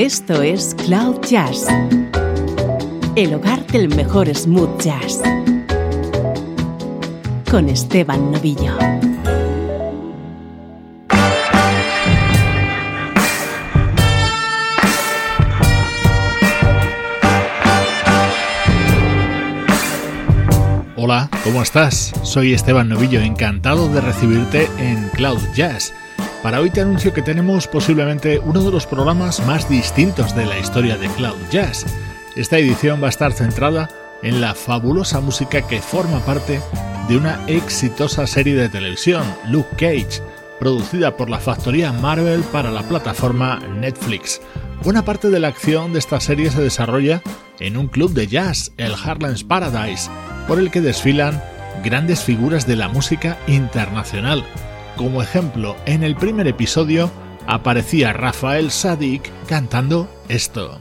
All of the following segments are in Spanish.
Esto es Cloud Jazz, el hogar del mejor smooth jazz, con Esteban Novillo. Hola, ¿cómo estás? Soy Esteban Novillo, encantado de recibirte en Cloud Jazz. Para hoy te anuncio que tenemos posiblemente uno de los programas más distintos de la historia de Cloud Jazz. Esta edición va a estar centrada en la fabulosa música que forma parte de una exitosa serie de televisión, Luke Cage, producida por la factoría Marvel para la plataforma Netflix. Buena parte de la acción de esta serie se desarrolla en un club de jazz, el Harlem's Paradise, por el que desfilan grandes figuras de la música internacional. Como ejemplo, en el primer episodio aparecía Rafael Sadik cantando esto.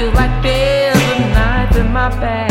feel like there's a knife in my back.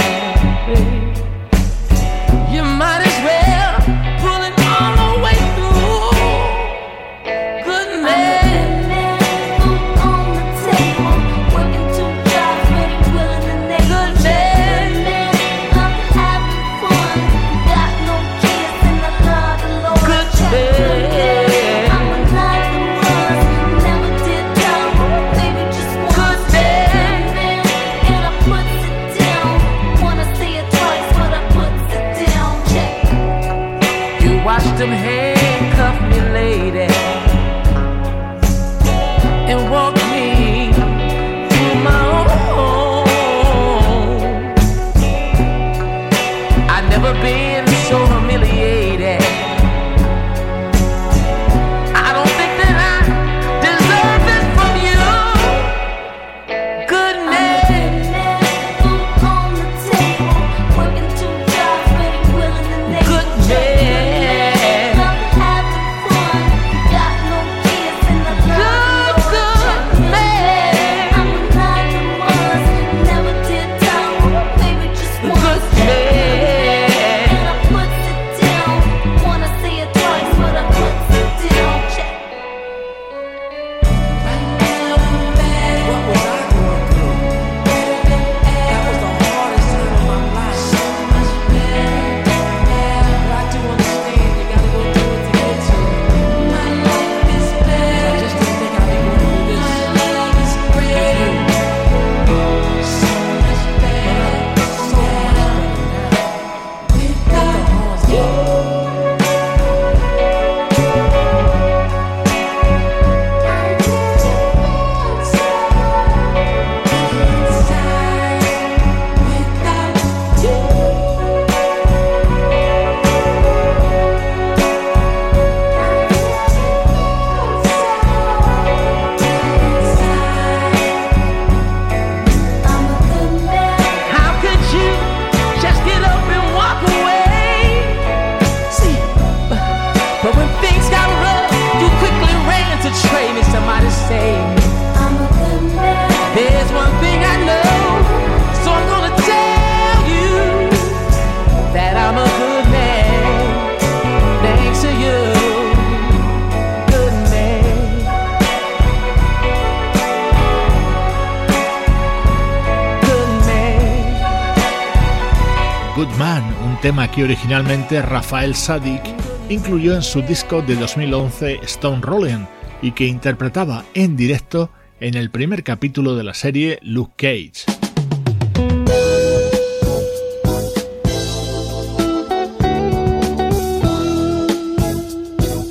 Que originalmente Rafael Sadik incluyó en su disco de 2011 Stone Rollin' y que interpretaba en directo en el primer capítulo de la serie Luke Cage.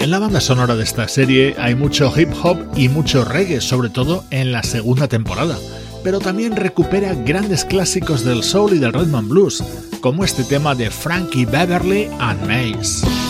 En la banda sonora de esta serie hay mucho hip hop y mucho reggae, sobre todo en la segunda temporada. pero también recupera grandes clásicos del soul y del rhythm and blues, como este tema de Frankie Beverly and Mace.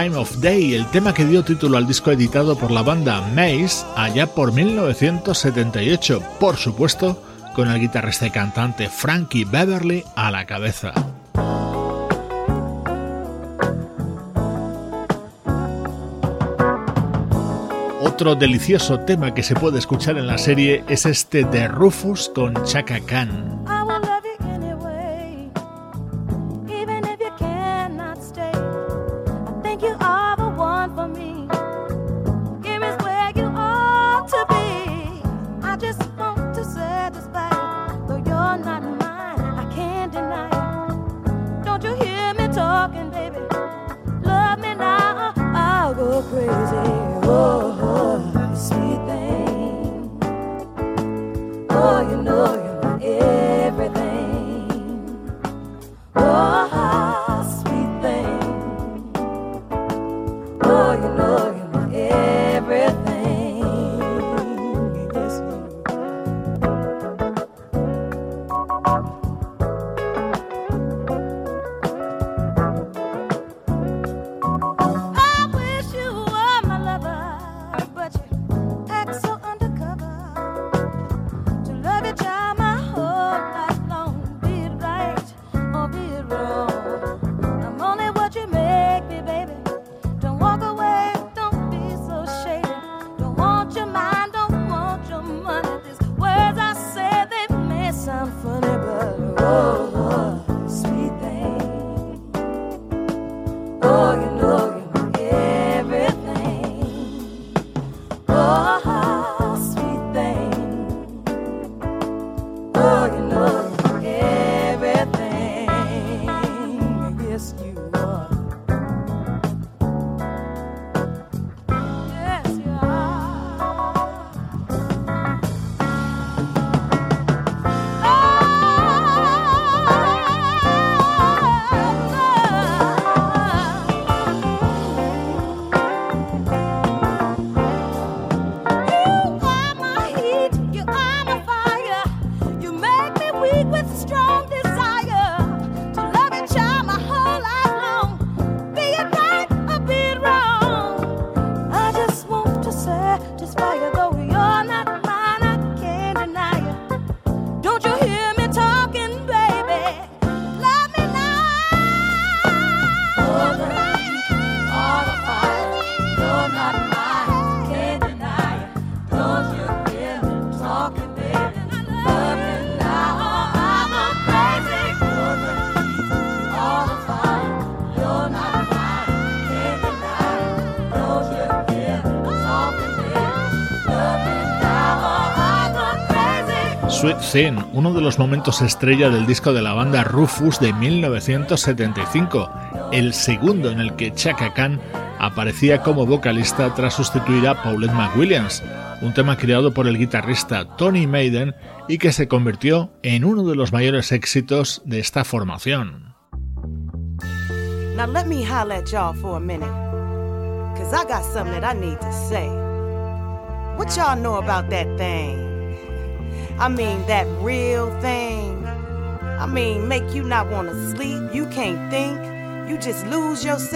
Time of Day, el tema que dio título al disco editado por la banda Maze allá por 1978, por supuesto, con el guitarrista y cantante Frankie Beverly a la cabeza. Otro delicioso tema que se puede escuchar en la serie es este de Rufus con Chaka Khan. oh. Uno de los momentos estrella del disco de la banda Rufus de 1975, el segundo en el que Chaka Khan aparecía como vocalista tras sustituir a Paulette McWilliams, un tema creado por el guitarrista Tony Maiden y que se convirtió en uno de los mayores éxitos de esta formación. I mean, that real thing. I mean, make you not want to sleep, you can't think.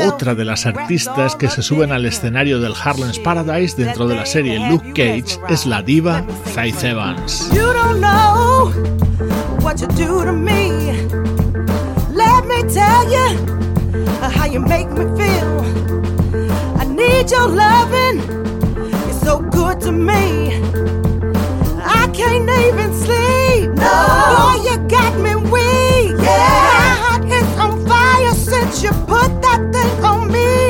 Otra de las artistas que se suben al escenario del Harlem's Paradise dentro de la serie Luke Cage es la diva Faith Evans. Can't even sleep. No. Boy, you got me weak. Yeah. My heart is on fire since you put that thing on me.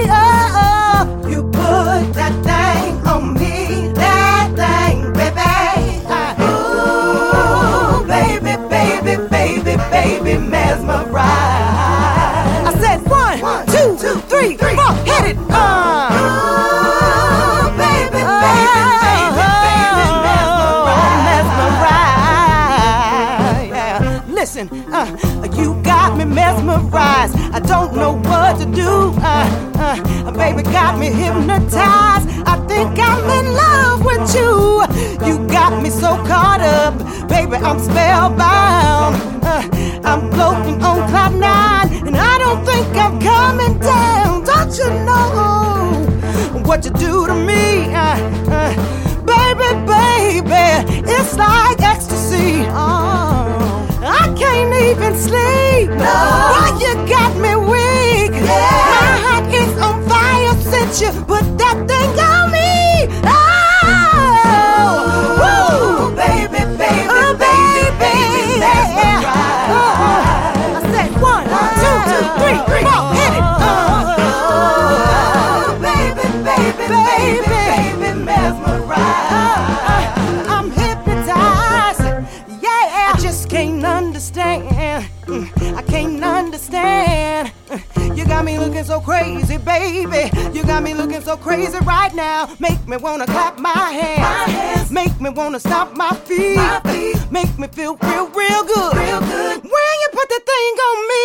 Baby. You got me looking so crazy right now. Make me wanna clap my hands. My hands. Make me wanna stomp my feet. my feet. Make me feel real, real good. Real good. When you put the thing on me,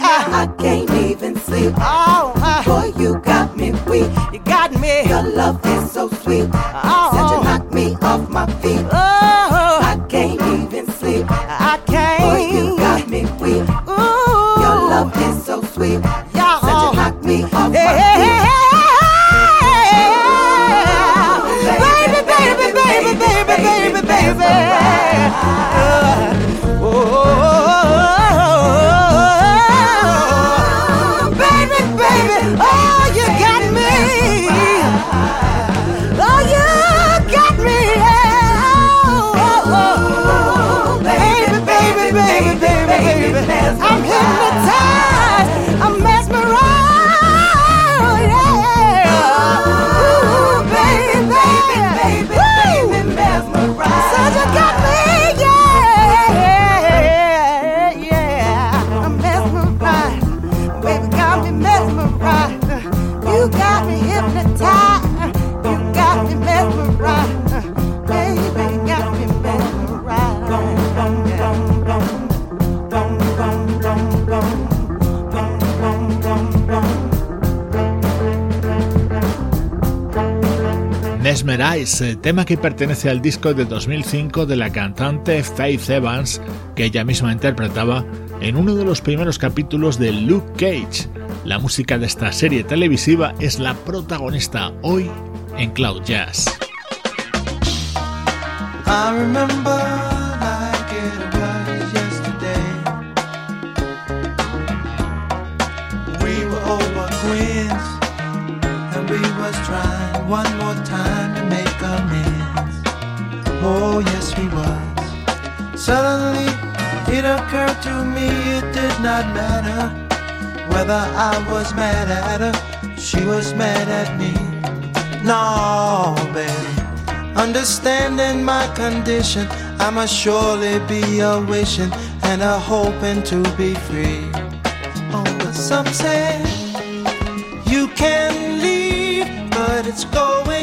I can't even sleep. Oh, uh, Boy, you got me weak. you got me. Your love is so sweet. Oh. Said you knock me off my feet. Oh, Mesmerize, tema que pertenece al disco de 2005 de la cantante Faith Evans, que ella misma interpretaba en uno de los primeros capítulos de Luke Cage. La música de esta serie televisiva es la protagonista hoy en Cloud Jazz. Oh yes, we was. Suddenly, it occurred to me it did not matter whether I was mad at her, she was mad at me. No, baby. Understanding my condition, I must surely be a wishing and a hoping to be free. Oh, but some say you can leave, but it's going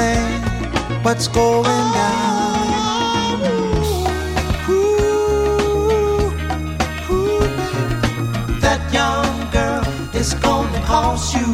man what's going down. Ooh, ooh, ooh. That young girl is gonna cost you.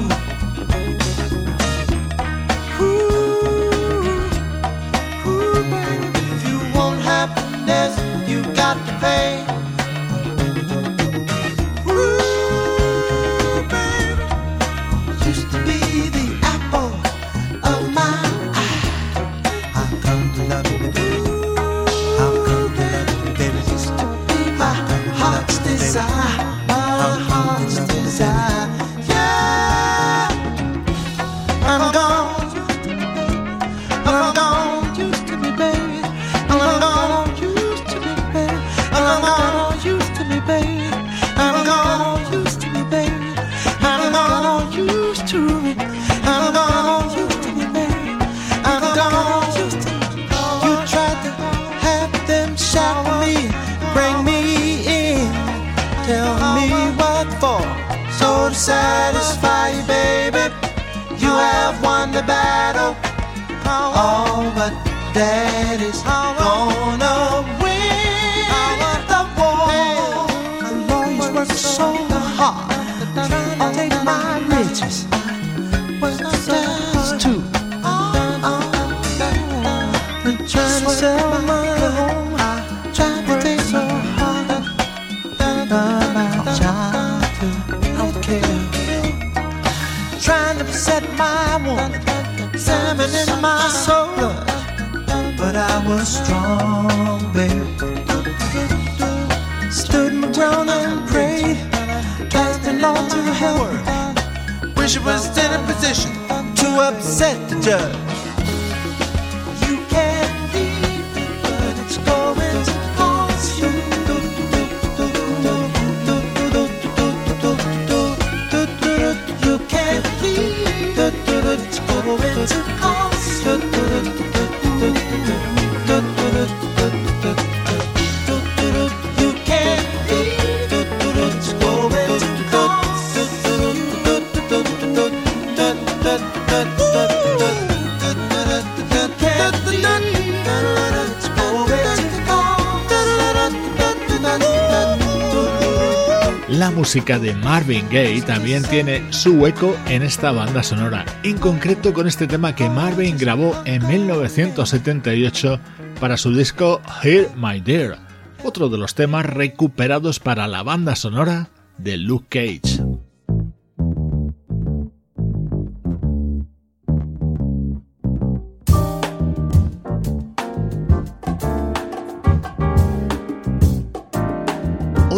música de Marvin Gaye también tiene su hueco en esta banda sonora, en concreto con este tema que Marvin grabó en 1978 para su disco Here My Dear, otro de los temas recuperados para la banda sonora de Luke Cage.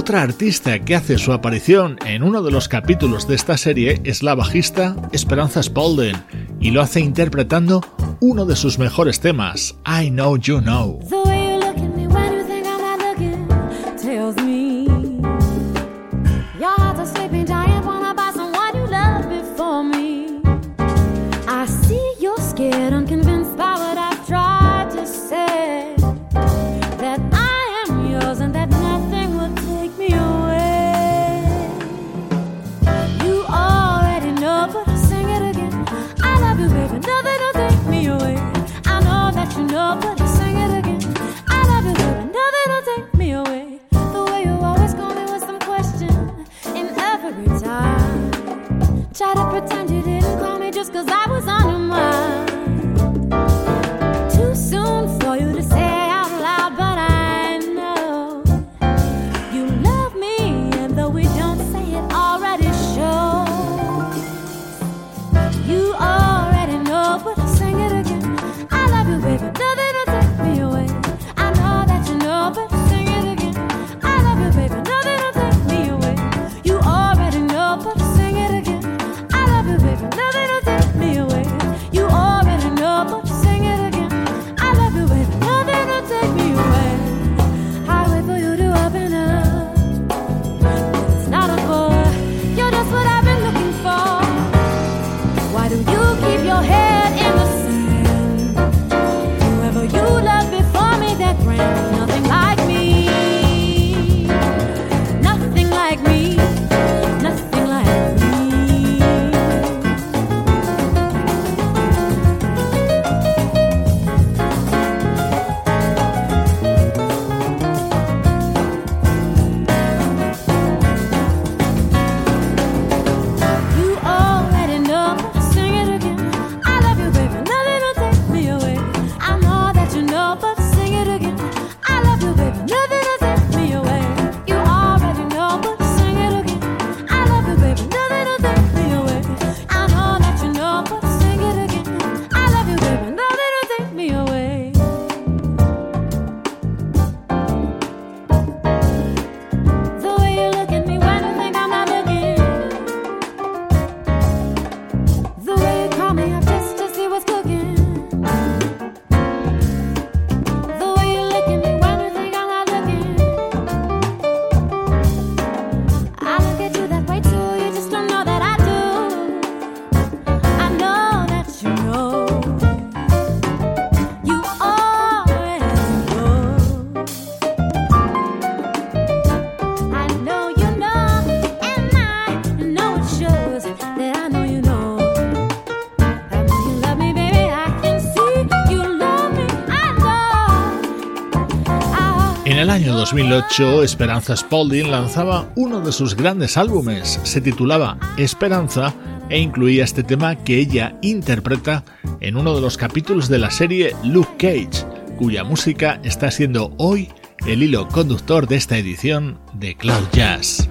Otra artista que hace su aparición en uno de los capítulos de esta serie es la bajista Esperanza Spalding y lo hace interpretando uno de sus mejores temas, I Know You Know. 2008, Esperanza Spalding lanzaba uno de sus grandes álbumes. Se titulaba Esperanza e incluía este tema que ella interpreta en uno de los capítulos de la serie Luke Cage, cuya música está siendo hoy el hilo conductor de esta edición de Cloud Jazz.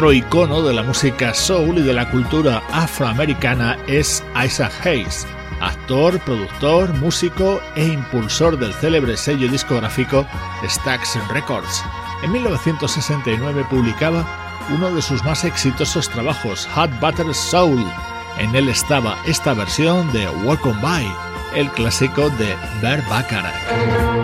Otro icono de la música soul y de la cultura afroamericana es Isaac Hayes, actor, productor, músico e impulsor del célebre sello discográfico Stax Records. En 1969 publicaba uno de sus más exitosos trabajos, Hot Butter Soul. En él estaba esta versión de Welcome By, el clásico de Bert Bacharach.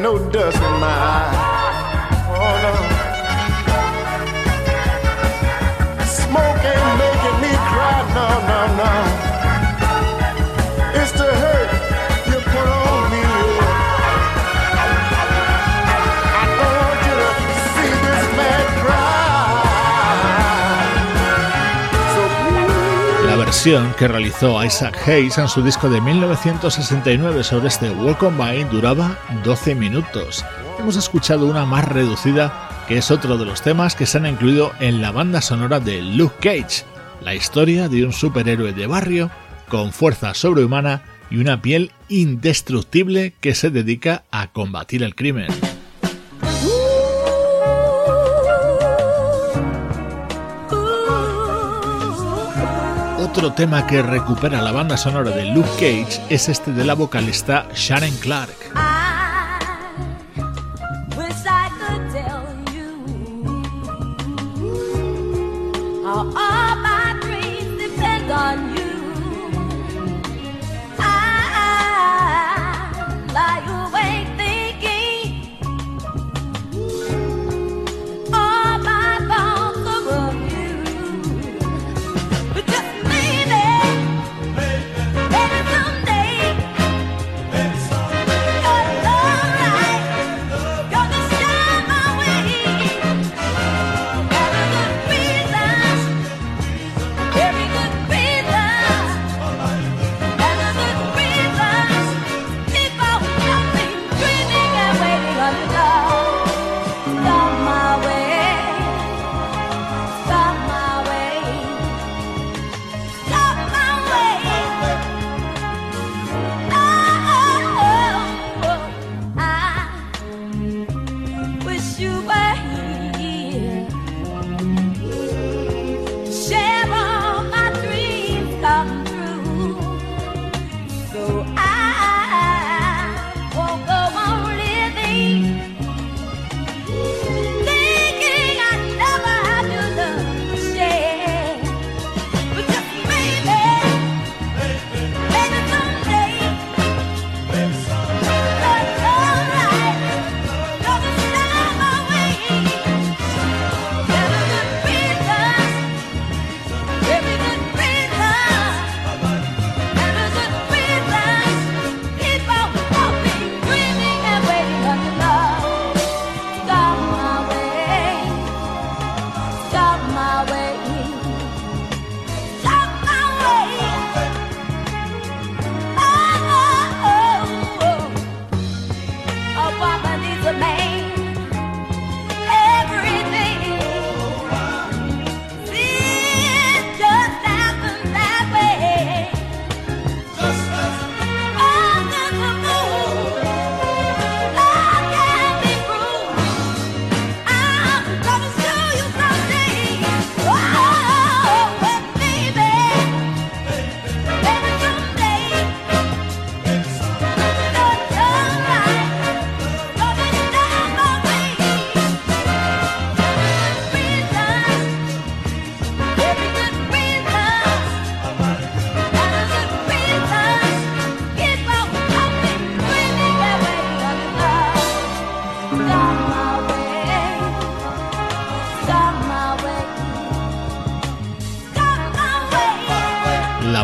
No dust in my eye. Versión que realizó Isaac Hayes en su disco de 1969 sobre este Welcome By duraba 12 minutos hemos escuchado una más reducida que es otro de los temas que se han incluido en la banda sonora de Luke Cage, la historia de un superhéroe de barrio con fuerza sobrehumana y una piel indestructible que se dedica a combatir el crimen. Otro tema que recupera la banda sonora de Luke Cage es este de la vocalista Sharon Clark.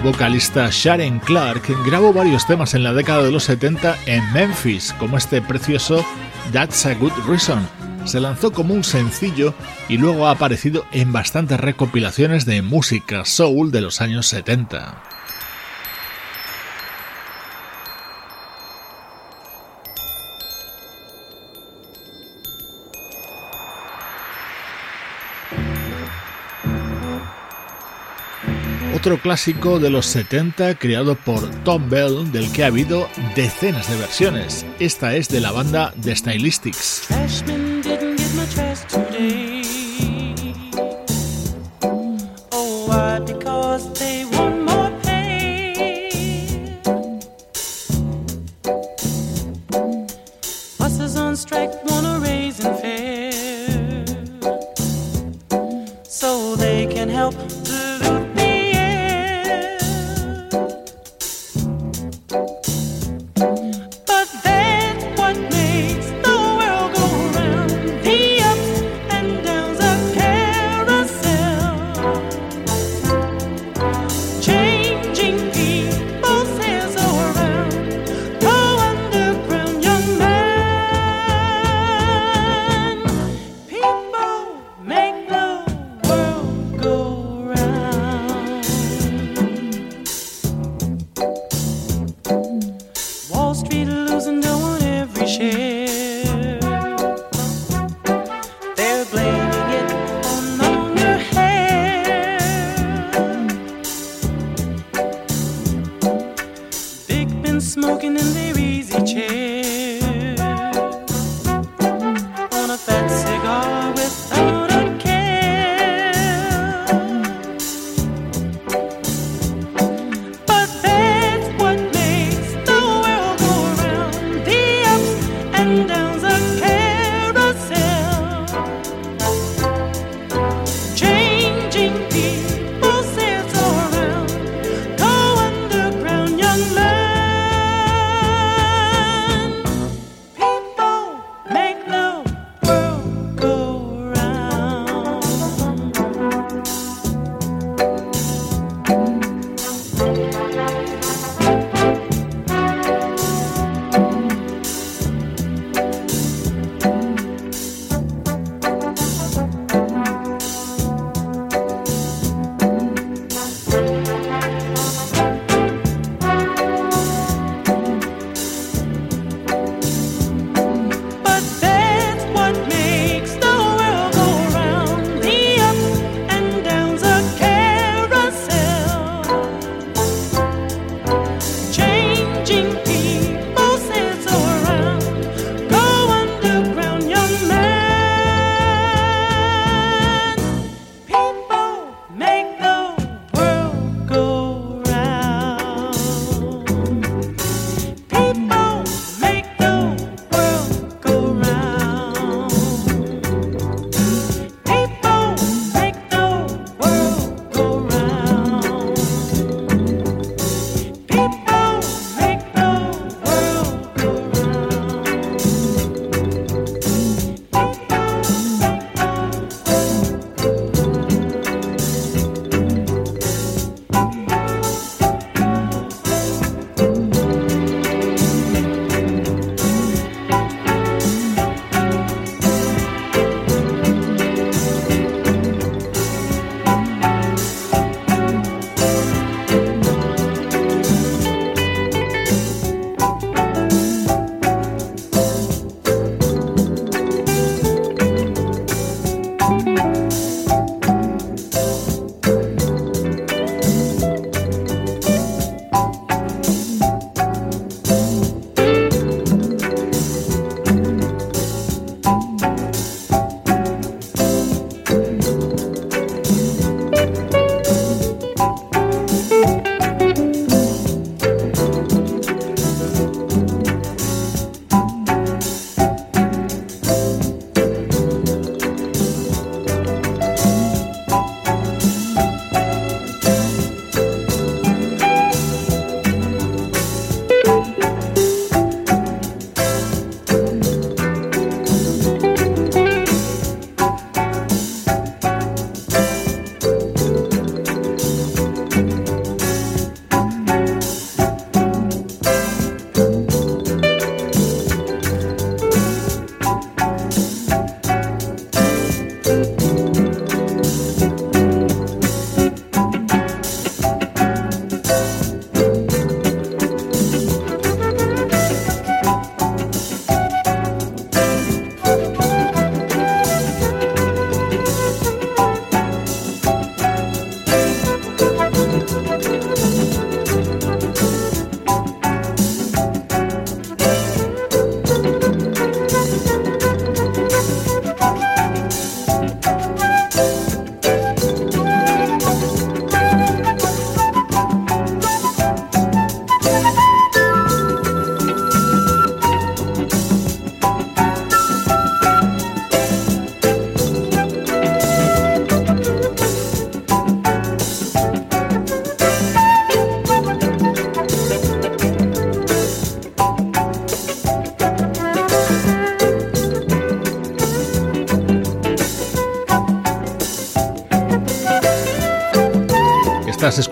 Vocalista Sharon Clark grabó varios temas en la década de los 70 en Memphis, como este precioso That's a Good Reason. Se lanzó como un sencillo y luego ha aparecido en bastantes recopilaciones de música soul de los años 70. otro clásico de los 70 creado por Tom Bell del que ha habido decenas de versiones. Esta es de la banda The Stylistics.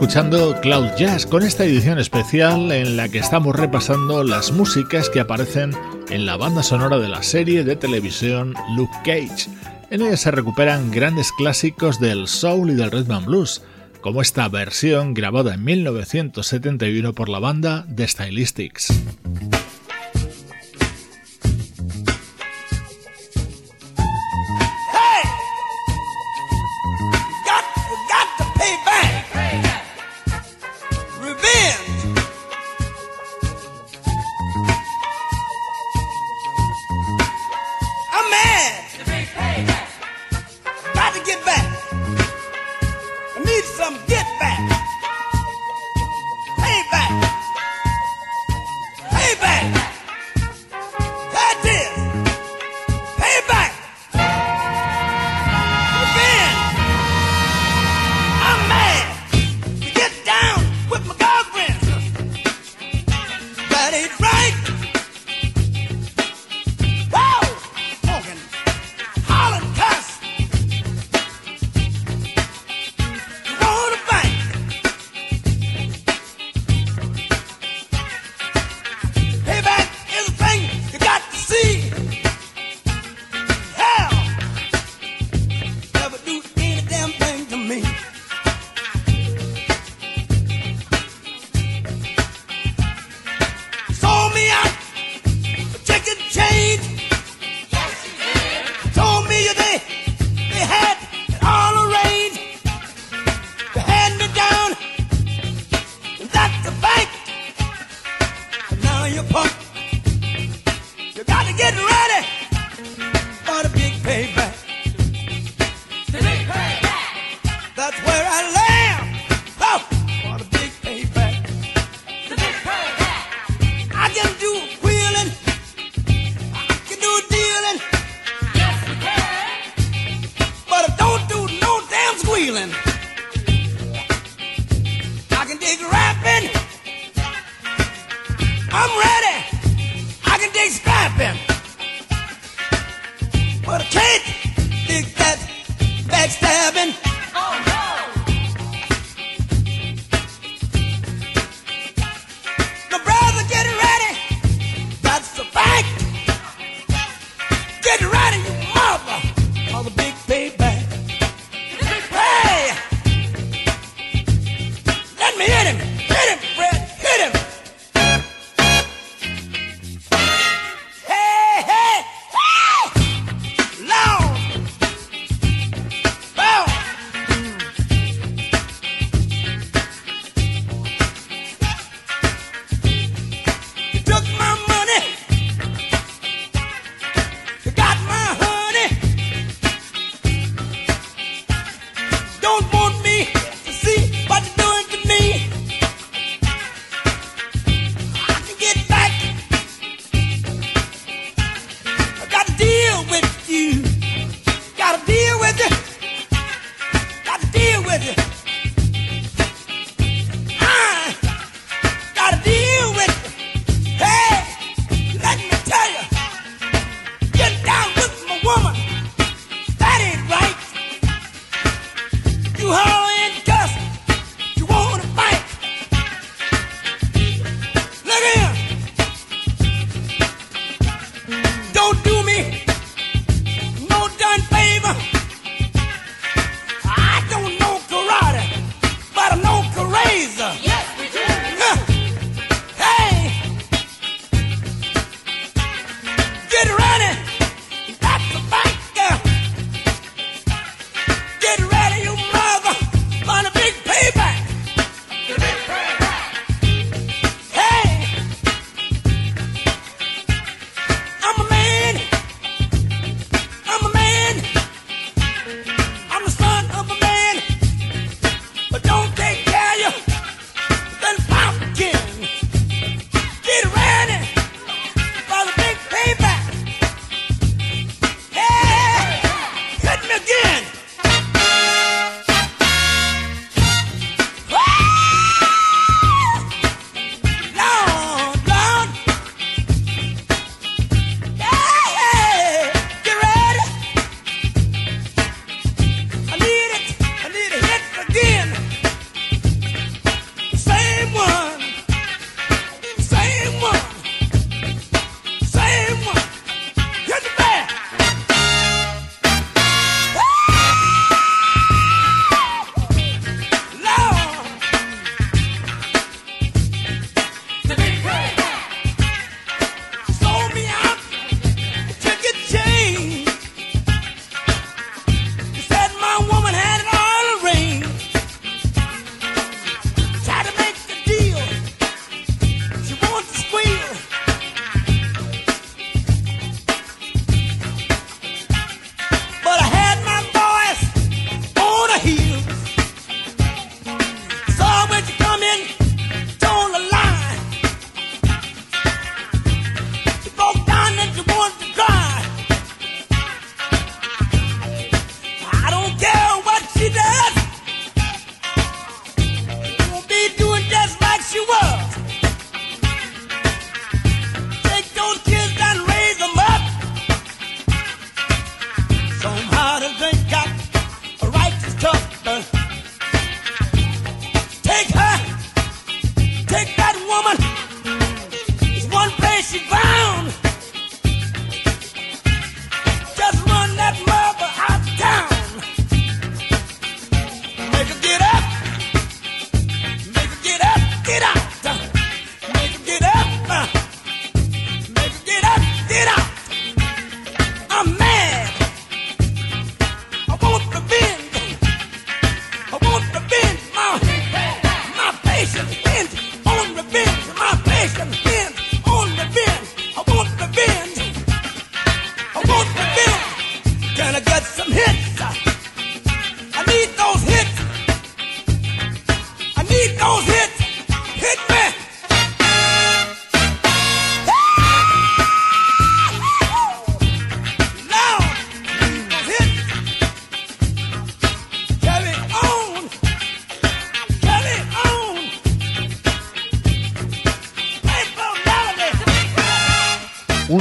Escuchando Cloud Jazz con esta edición especial en la que estamos repasando las músicas que aparecen en la banda sonora de la serie de televisión Luke Cage. En ella se recuperan grandes clásicos del soul y del rhythm and blues, como esta versión grabada en 1971 por la banda The Stylistics. I'm ready.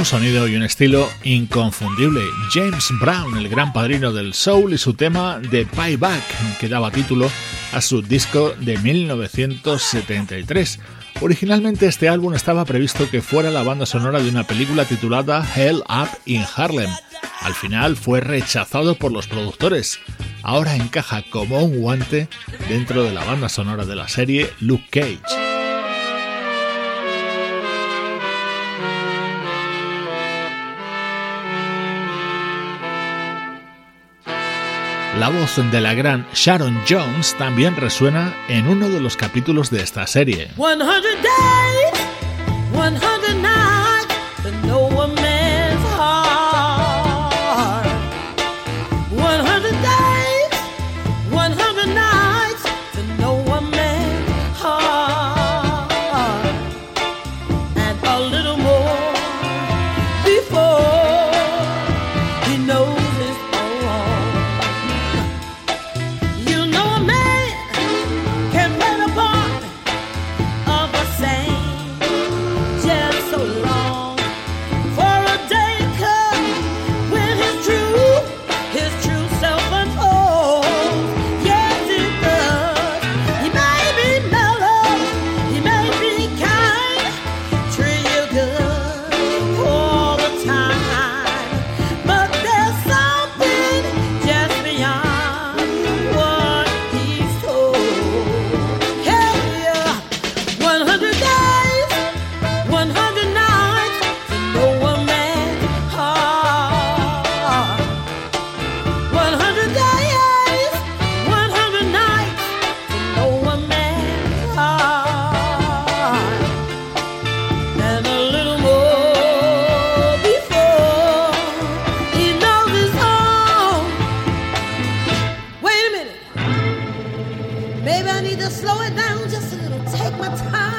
Un sonido y un estilo inconfundible. James Brown, el gran padrino del soul y su tema de Pieback, que daba título a su disco de 1973. Originalmente este álbum estaba previsto que fuera la banda sonora de una película titulada Hell Up in Harlem. Al final fue rechazado por los productores. Ahora encaja como un guante dentro de la banda sonora de la serie Luke Cage. La voz de la gran Sharon Jones también resuena en uno de los capítulos de esta serie. Maybe I need to slow it down just a little. Take my time.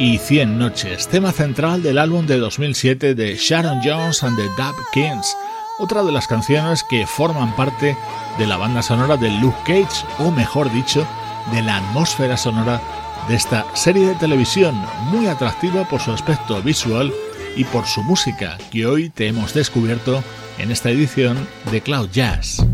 Y 100 noches, tema central del álbum de 2007 de Sharon Jones and the Dub Kings, otra de las canciones que forman parte de la banda sonora de Luke Cage, o mejor dicho, de la atmósfera sonora de esta serie de televisión, muy atractiva por su aspecto visual y por su música, que hoy te hemos descubierto en esta edición de Cloud Jazz.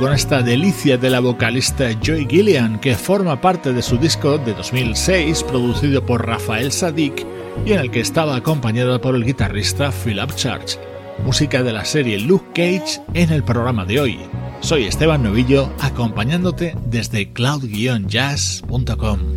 Con esta delicia de la vocalista Joy Gillian que forma parte de su disco de 2006 producido por Rafael Sadik y en el que estaba acompañada por el guitarrista Philip Church. Música de la serie Luke Cage en el programa de hoy. Soy Esteban Novillo acompañándote desde cloud-jazz.com.